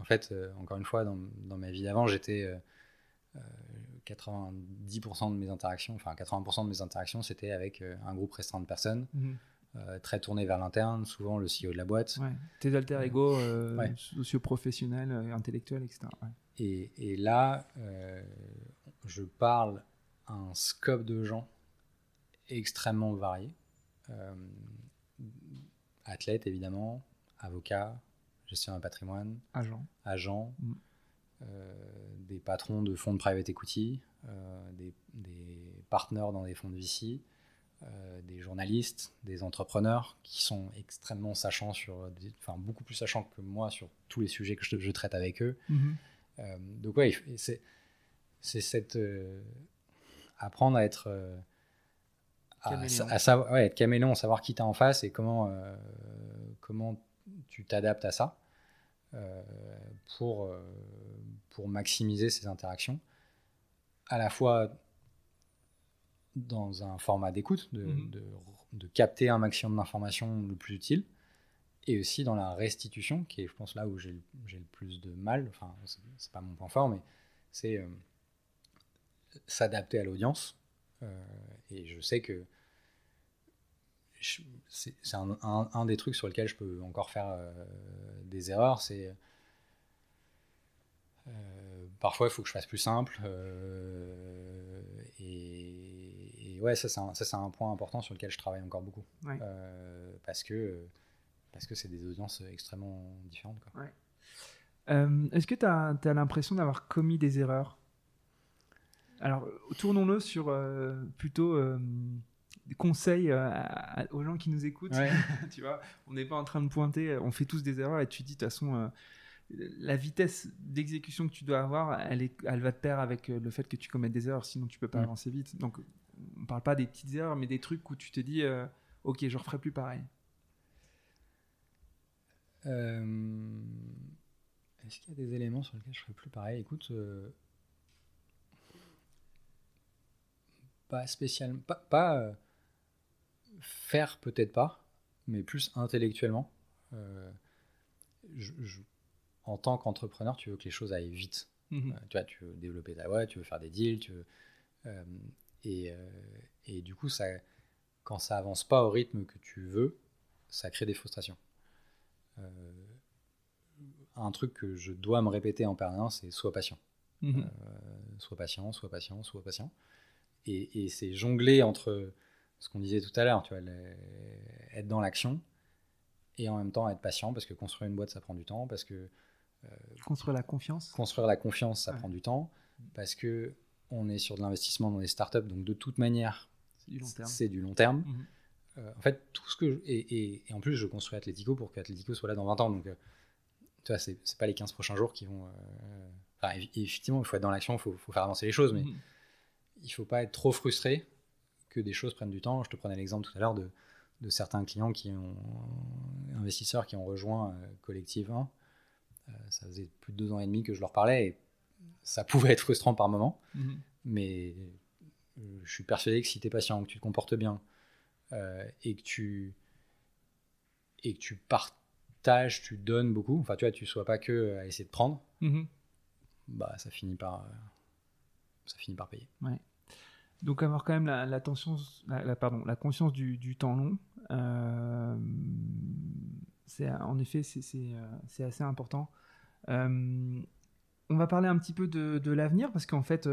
en fait, euh, encore une fois, dans, dans ma vie d'avant, j'étais euh, euh, 90% de mes interactions, enfin 80% de mes interactions, c'était avec euh, un groupe restreint de personnes, euh, très tourné vers l'interne, souvent le CEO de la boîte. Ouais. Tes alter ego euh, Ouais. socio-professionnels, euh, intellectuels, etc. Ouais. Et, et là, euh, je parle à un scope de gens extrêmement varié. Euh, athlètes, évidemment, avocats, gestionnaire de patrimoine, Agent. agents, Mm. euh, des patrons de fonds de private equity, euh, des, des partenaires dans des fonds de VC, euh, des journalistes, des entrepreneurs qui sont extrêmement sachants sur, des- enfin beaucoup plus sachants que moi sur tous les sujets que je, je traite avec eux. Mhm. Euh, donc ouais, c'est c'est cette euh, apprendre à être euh, à, savoir ouais, être caméléon, savoir qui t'as en face et comment euh, comment tu t'adaptes à ça pour euh, pour maximiser ces interactions à la fois dans un format d'écoute de, Mhm. de, de capter un maximum d'informations le plus utile et aussi dans la restitution, qui est, je pense, là où j'ai le, plus de mal. Enfin, c'est- pas mon point fort, mais c'est euh, s'adapter à l'audience. Euh, et je sais que c'est un, un- un des trucs sur lesquels je peux encore faire euh, des erreurs. C'est euh, parfois il faut que je fasse plus simple. euh, et, et ouais, ça c'est un, un point important sur lequel je travaille encore beaucoup. Ouais. Parce que parce que c'est des audiences extrêmement différentes. Euh, Est-ce que tu as, l'impression d'avoir commis des erreurs? Alors, tournons-le sur euh, plutôt euh, conseil aux gens qui nous écoutent. tu vois, on n'est pas en train de pointer, on fait tous des erreurs et tu dis de toute façon la vitesse d'exécution que tu dois avoir, elle, est, elle va te pair avec le fait que tu commettes des erreurs, sinon tu peux pas mm. avancer vite. Donc, on parle pas des petites erreurs, mais des trucs où tu te dis, ok, je referai plus pareil. Euh, est-ce qu'il y a des éléments sur lesquels je ferais plus pareil? Écoute, euh, pas spécialement, pas, euh, faire peut-être pas, mais plus intellectuellement. en tant qu'entrepreneur, tu veux que les choses aillent vite. Mhm. tu vois, tu veux développer ta boîte, tu veux faire des deals, tu veux, et, et, du coup, ça, quand ça avance pas au rythme que tu veux, ça crée des frustrations. Euh, un truc que je dois me répéter en permanence, c'est sois patient. Euh, sois patient, sois patient, sois patient. Et, c'est jongler entre ce qu'on disait tout à l'heure, tu vois, être dans l'action et en même temps être patient parce que construire une boîte ça prend du temps, parce que euh, construire la confiance. Construire la confiance ça prend du temps parce que on est sur de l'investissement dans des startups, donc de toute manière c'est du long terme. Mhm. Euh, en fait, tout ce que. et, et, en plus, je construis Atletico pour qu'Atletico soit là dans 20 ans. Donc, euh, tu vois, c'est pas les 15 prochains jours qui vont. Euh, enfin, effectivement, il faut être dans l'action, il faut, faut, faire avancer les choses, mais mhm. il faut pas être trop frustré que des choses prennent du temps. Je te prenais l'exemple tout à l'heure de, de, certains clients qui ont. investisseurs qui ont rejoint Collective 1. ça faisait plus de deux ans et demi que je leur parlais et ça pouvait être frustrant par moment, mhm. mais je suis persuadé que si tu es patient, que tu te comportes bien, euh, et que tu et que tu partages, tu donnes beaucoup, enfin tu vois, tu sois pas que à essayer de prendre, mhm. bah ça finit par ça finit par payer. Ouais. Donc avoir quand même la, conscience du, temps long, euh, c'est en effet c'est euh, assez important. Euh, on va parler un petit peu de, l'avenir parce qu'en fait,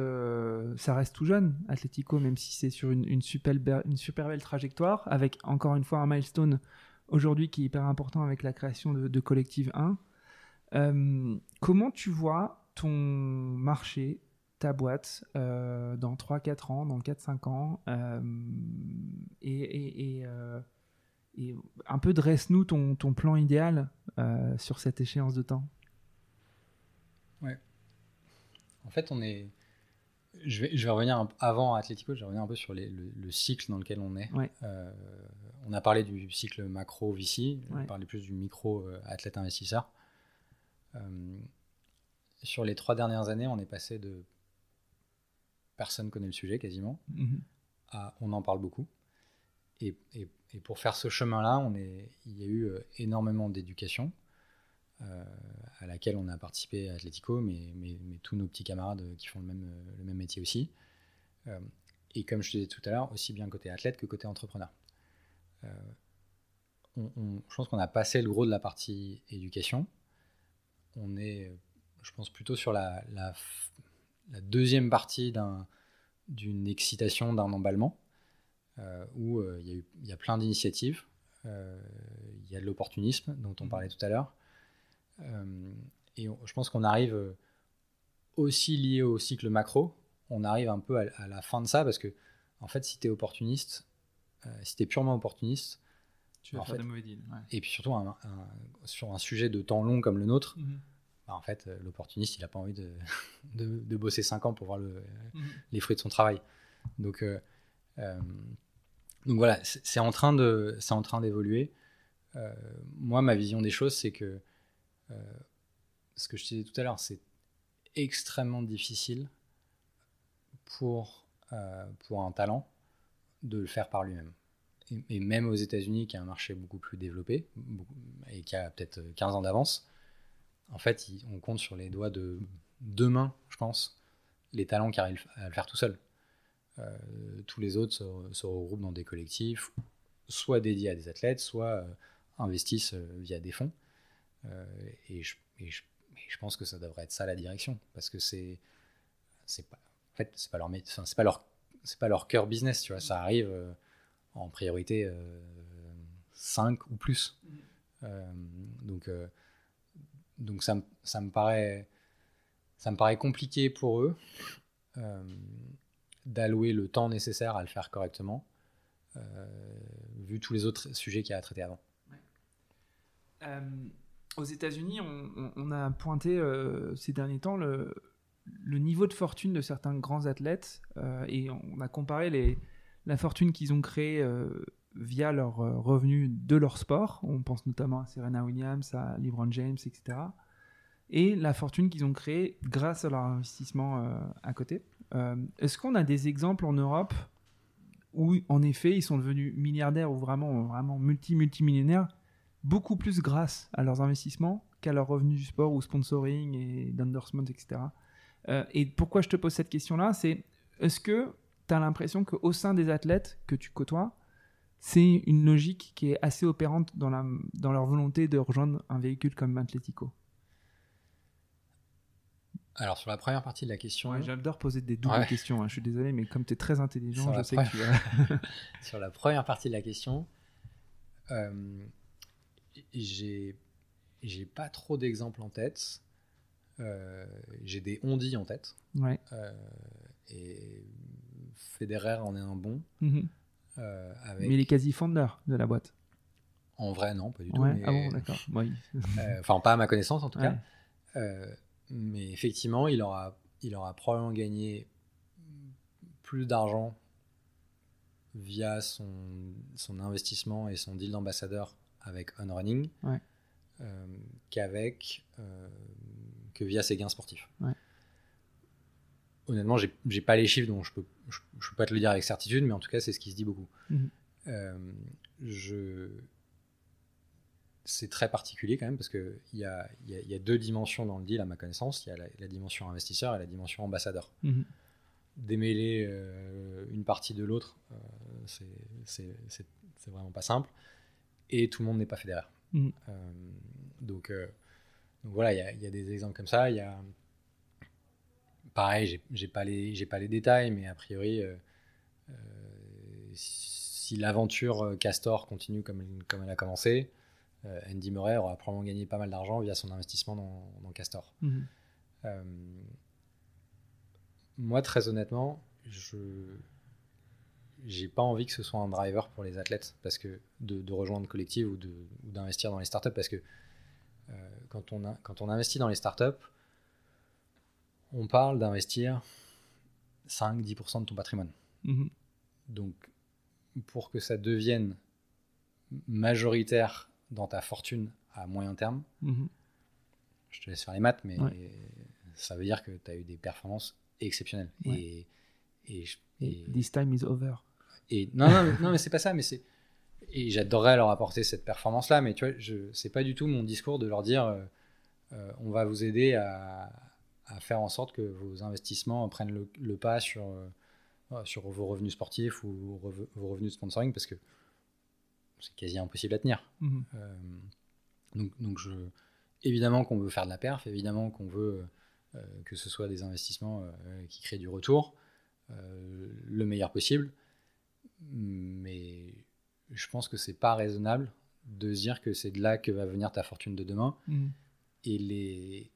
ça reste tout jeune, Atletico, même si c'est sur une, super belle trajectoire, avec encore une fois un milestone aujourd'hui qui est hyper important avec la création de, Collective 1. Euh, comment tu vois ton marché, ta boîte, euh, dans 3-4 ans, dans 4-5 ans et, un peu dresse-nous ton, ton, plan idéal sur cette échéance de temps Ouais. En fait, on est. Je vais, je vais revenir avant Atletico, je vais revenir un peu sur le, cycle dans lequel on est. Euh, on a parlé du cycle macro VC, on parlait plus du micro euh, athlète investisseur. Euh, sur les trois dernières années, on est passé de personne connaît le sujet quasiment mhm. à on en parle beaucoup. Et, et, et pour faire ce chemin-là, on est, il y a eu énormément d'éducation. Euh, à laquelle on a participé à Atletico, mais, mais, tous nos petits camarades qui font le même, le même métier aussi. Euh, et comme je te disais tout à l'heure, aussi bien côté athlète que côté entrepreneur. Euh, je pense qu'on a passé le gros de la partie éducation. On est, je pense, plutôt sur la, la, deuxième partie d'une excitation, d'un emballement, où il y, y, a plein d'initiatives. Il y a de l'opportunisme dont on mmh. parlait tout à l'heure. Euh, et je pense qu'on arrive euh, aussi lié au cycle macro, on arrive un peu à, la fin de ça parce que, en fait, si tu es opportuniste, euh, si tu es purement opportuniste, tu vas faire des mauvais deals. Et puis surtout, sur un sujet de temps long comme le nôtre, mhm. Bah, en fait, l'opportuniste, il n'a pas envie de, de, bosser 5 ans pour voir le, mhm. les fruits de son travail. Donc, donc voilà, c'est en train d'évoluer. moi, ma vision des choses, c'est que euh, ce que je disais tout à l'heure, c'est extrêmement difficile pour, euh, pour un talent de le faire par lui-même. Et, même aux États-Unis, qui a un marché beaucoup plus développé et qui a peut-être 15 ans d'avance, en fait, on compte sur les doigts de deux mains, je pense, les talents qui arrivent à le faire tout seul. Euh, tous les autres se, regroupent dans des collectifs, soit dédiés à des athlètes, soit investissent via des fonds. Euh, et, je, je, pense que ça devrait être ça la direction, parce que c'est, c'est pas, en fait, c'est pas leur, c'est pas leur, c'est pas leur cœur business, tu vois. Ça arrive euh, en priorité 5 euh, ou plus. donc, donc ça, me paraît, ça me paraît compliqué pour eux d'allouer le temps nécessaire à le faire correctement. vu tous les autres sujets qu'il y a à traiter avant. aux États-Unis, on, a pointé ces derniers temps le, le, niveau de fortune de certains grands athlètes et on a comparé les, la fortune qu'ils ont créée via leurs revenus de leur sport. On pense notamment à Serena Williams, à LeBron James, etc et la fortune qu'ils ont créée grâce à leur investissement euh, à côté. Euh, est-ce qu'on a des exemples en Europe où, en effet, ils sont devenus milliardaires ou vraiment, vraiment multi-multimillionnaires beaucoup plus grâce à leurs investissements qu'à leurs revenus du sport ou sponsoring et d'endorsement, etc. Euh, et pourquoi je te pose cette question-là? C'est est-ce que tu as l'impression qu'au sein des athlètes que tu côtoies, c'est une logique qui est assez opérante dans, la, dans leur volonté de rejoindre un véhicule comme Atletico alors, sur la première partie de la question. J'adore poser des doubles questions. Hein. Je suis désolé, mais comme tu es très intelligent, je sais que tu vas. sur la première partie de la question, euh, j'ai pas trop d'exemples en tête. Euh, j'ai des on en tête. Ouais. Euh, et Federer en est un bon. Mm-hmm. Euh, mais il est quasi founder de la boîte. En vrai, non, pas du tout. Ah bon, d'accord. Enfin, pas à ma connaissance en tout cas mais effectivement, il aura, il aura probablement gagné plus d'argent via son, son, investissement et son deal d'ambassadeur avec On Running euh, qu'avec euh, que via ses gains sportifs. Ouais. Honnêtement, j'ai pas les chiffres, donc je peux, je, peux pas te le dire avec certitude, mais en tout cas, c'est ce qui se dit beaucoup. Mhm. Euh, je c'est très particulier quand même parce qu'il y a, y, a, deux dimensions dans le deal à ma connaissance. Il y a la, dimension investisseur et la dimension ambassadeur. Mhm. Démêler euh, une partie de l'autre, euh, c'est vraiment pas simple. Et tout le monde n'est pas fédéraire. Mhm. Euh, donc, donc, voilà, il y, y, a des exemples comme ça. Il y a, pareil, j'ai pas, les, pas les détails, mais a priori, si l'aventure Castor continue comme, comme elle a commencé, euh, Andy Murray aura probablement gagné pas mal d'argent via son investissement dans, Castor. Mhm. Euh, moi, très honnêtement, je j'ai pas envie que ce soit un driver pour les athlètes parce que de, rejoindre collective ou d'investir dans les startups parce que euh, quand, on a, quand on investit dans les startups, on parle d'investir 5-10% de ton patrimoine. Mhm. Donc, pour que ça devienne majoritaire dans ta fortune à moyen terme, mhm. je te laisse faire les maths, mais ça veut dire que tu as eu des performances exceptionnelles. Et, et, This time is over. Et, non, non, non, mais c'est pas ça, mais c'est. Et j'adorerais leur apporter cette performance-là, mais tu vois, je, c'est pas du tout mon discours de leur dire euh, euh, on va vous aider à, à, faire en sorte que vos investissements prennent le, pas sur, euh, sur vos revenus sportifs ou vos revenus de sponsoring, parce que c'est quasi impossible à tenir. Mhm. Euh, donc, donc je, évidemment qu'on veut faire de la perf, évidemment qu'on veut euh, que ce soit des investissements qui créent du retour le meilleur possible, mais je pense que c'est pas raisonnable de se dire que c'est de là que va venir ta fortune de demain. Mhm. Et les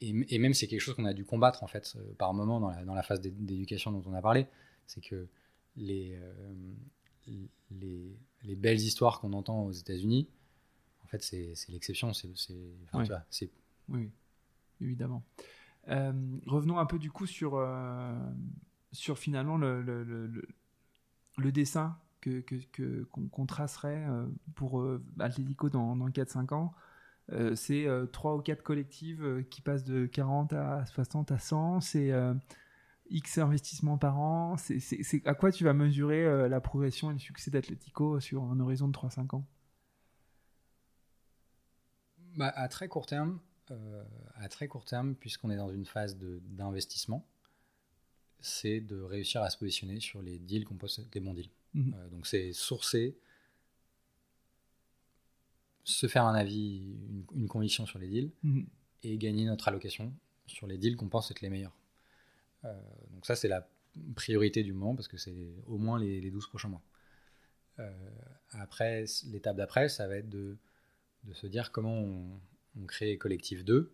et, même c'est quelque chose qu'on a dû combattre en fait par moment dans la, dans la phase d'éducation dont on a parlé, c'est que les les, les belles histoires qu'on entend aux États-Unis, en fait, c'est l'exception. C'est, oui. évidemment. Euh, revenons un peu du coup sur, euh, sur finalement le, le, le, le dessin que, que, qu'on, tracerait euh, pour Atlético dans, dans 4-5 ans. C'est 3 ou 4 collectives qui passent de 40 à 60 à 100. C'est X investissements par an c'est, À quoi tu vas mesurer euh, la progression et le succès d'Atletico sur un horizon de 3-5 ans? Bah, À très court terme, euh, à très court terme, puisqu'on est dans une phase d'investissement, c'est de réussir à se positionner sur les deals qu'on pose des bons deals. Mhm. Euh, donc c'est sourcer, se faire un avis, une, conviction sur les deals mhm. et gagner notre allocation sur les deals qu'on pense être les meilleurs. Euh, donc ça, c'est la priorité du moment parce que c'est au moins les, les 12 prochains mois. Euh, après, l'étape d'après, ça va être de, de, se dire comment on, crée Collectif 2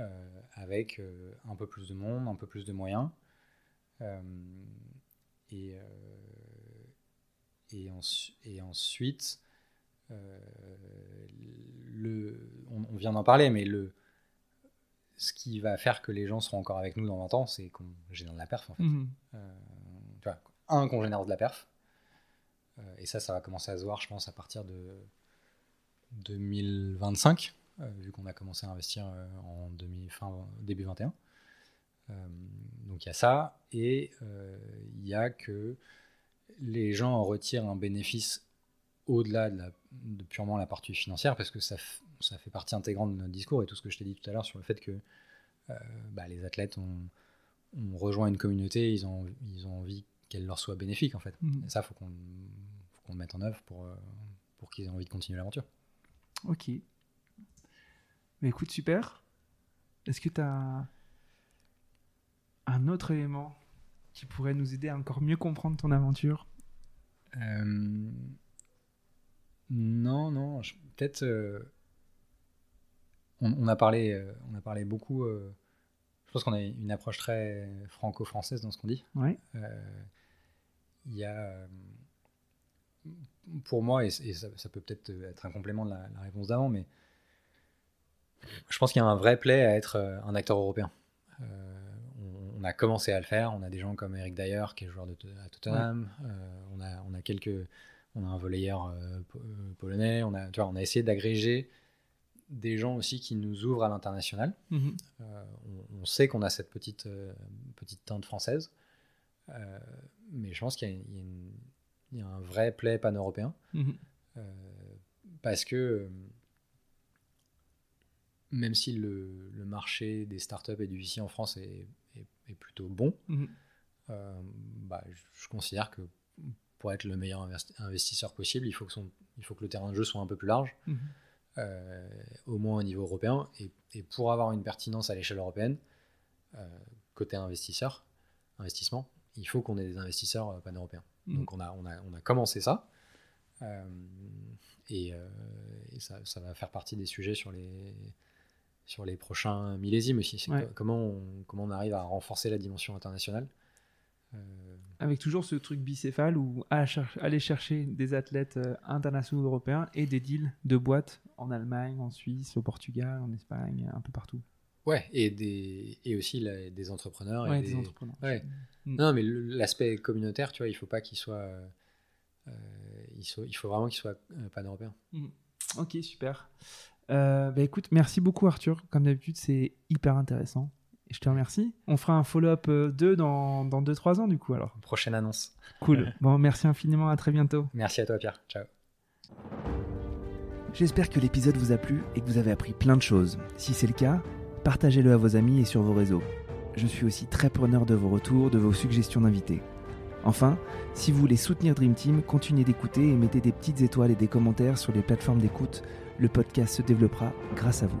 euh, avec un peu plus de monde, un peu plus de moyens. et, et, et, ensuite, le, on, vient d'en parler, mais le, ce qui va faire que les gens seront encore avec nous dans 20 ans, c'est qu'on génère de la perf en fait. Mhm. tu vois, un, qu'on génère de la perf. et ça, ça va commencer à se voir, je pense, à partir de 2025, vu qu'on a commencé à investir en demi, fin, début 21. Euh, donc il y a ça, et euh, il y a que les gens en retirent un bénéfice au-delà de, purement la partie financière, parce que ça, ça, fait partie intégrante de notre discours et tout ce que je t'ai dit tout à l'heure sur le fait que euh, bah, les athlètes ont, rejoint une communauté, ils ont, ils ont envie qu'elle leur soit bénéfique en fait. Mmh. Et ça, il faut qu'on le mette en œuvre pour, pour qu'ils aient envie de continuer l'aventure. Ok. Mais écoute, super. Est-ce que tu as un autre élément qui pourrait nous aider à encore mieux comprendre ton aventure? Euh, Non, non, peut-être. Euh, on, a parlé, euh, on a parlé beaucoup. je pense qu'on a une approche très franco-française dans ce qu'on dit. Ouais. Il y a, pour moi, et, ça, peut peut-être être un complément de la, la réponse d'avant, mais je pense qu'il y a un vrai play à être un acteur européen on a commencé à le faire. On a des gens comme Eric Dyer, qui est joueur de, à Tottenham. Euh, on, a, on a quelques, on a un volleyeur euh, euh, polonais. On a, tu vois, on a essayé d'agréger des gens aussi qui nous ouvrent à l'international. Mhm. on, sait qu'on a cette petite, petite teinte française, mais je pense qu'il y, a un vrai play pan-européen. Mhm. parce que même si le, le, marché des startups et du VC en France est, est, plutôt bon, mhm. euh, bah, je, considère que pour être le meilleur investisseur possible, il faut, que son, il faut que le terrain de jeu soit un peu plus large, mhm. euh, au moins au niveau européen. Et, et pour avoir une pertinence à l'échelle européenne, euh, côté investisseur, investissement, il faut qu'on ait des investisseurs pan-européens. Mhm. Donc on a, on, a, on a commencé ça. et, et ça, ça, va faire partie des sujets sur les, sur les prochains millésimes aussi. Comment, on, comment on arrive à renforcer la dimension internationale euh, Avec toujours ce truc bicéphale où aller chercher des athlètes euh, internationaux européens et des deals de boîtes en Allemagne, en Suisse, au Portugal, en Espagne, un peu partout. Ouais, et, des, et aussi des entrepreneurs. Ouais, des... entrepreneurs. Mm. Non, mais l'aspect communautaire, tu vois, il faut pas qu'il soit. Euh, il, faut, il faut vraiment qu'il soit pan-européen. Mm. Ok, super. Euh, bah écoute, merci beaucoup Arthur. Comme d'habitude, c'est hyper intéressant. Et je te remercie. On fera un follow-up 2 euh, dans 2-3 ans du coup alors. Prochaine annonce. Cool. bon, merci infiniment. À très bientôt. Merci à toi Pierre. Ciao. J'espère que l'épisode vous a plu et que vous avez appris plein de choses. Si c'est le cas, partagez-le à vos amis et sur vos réseaux. Je suis aussi très preneur de vos retours, de vos suggestions d'invités. Enfin, si vous voulez soutenir Dream Team, continuez d'écouter et mettez des petites étoiles et des commentaires sur les plateformes d'écoute le podcast se développera grâce à vous.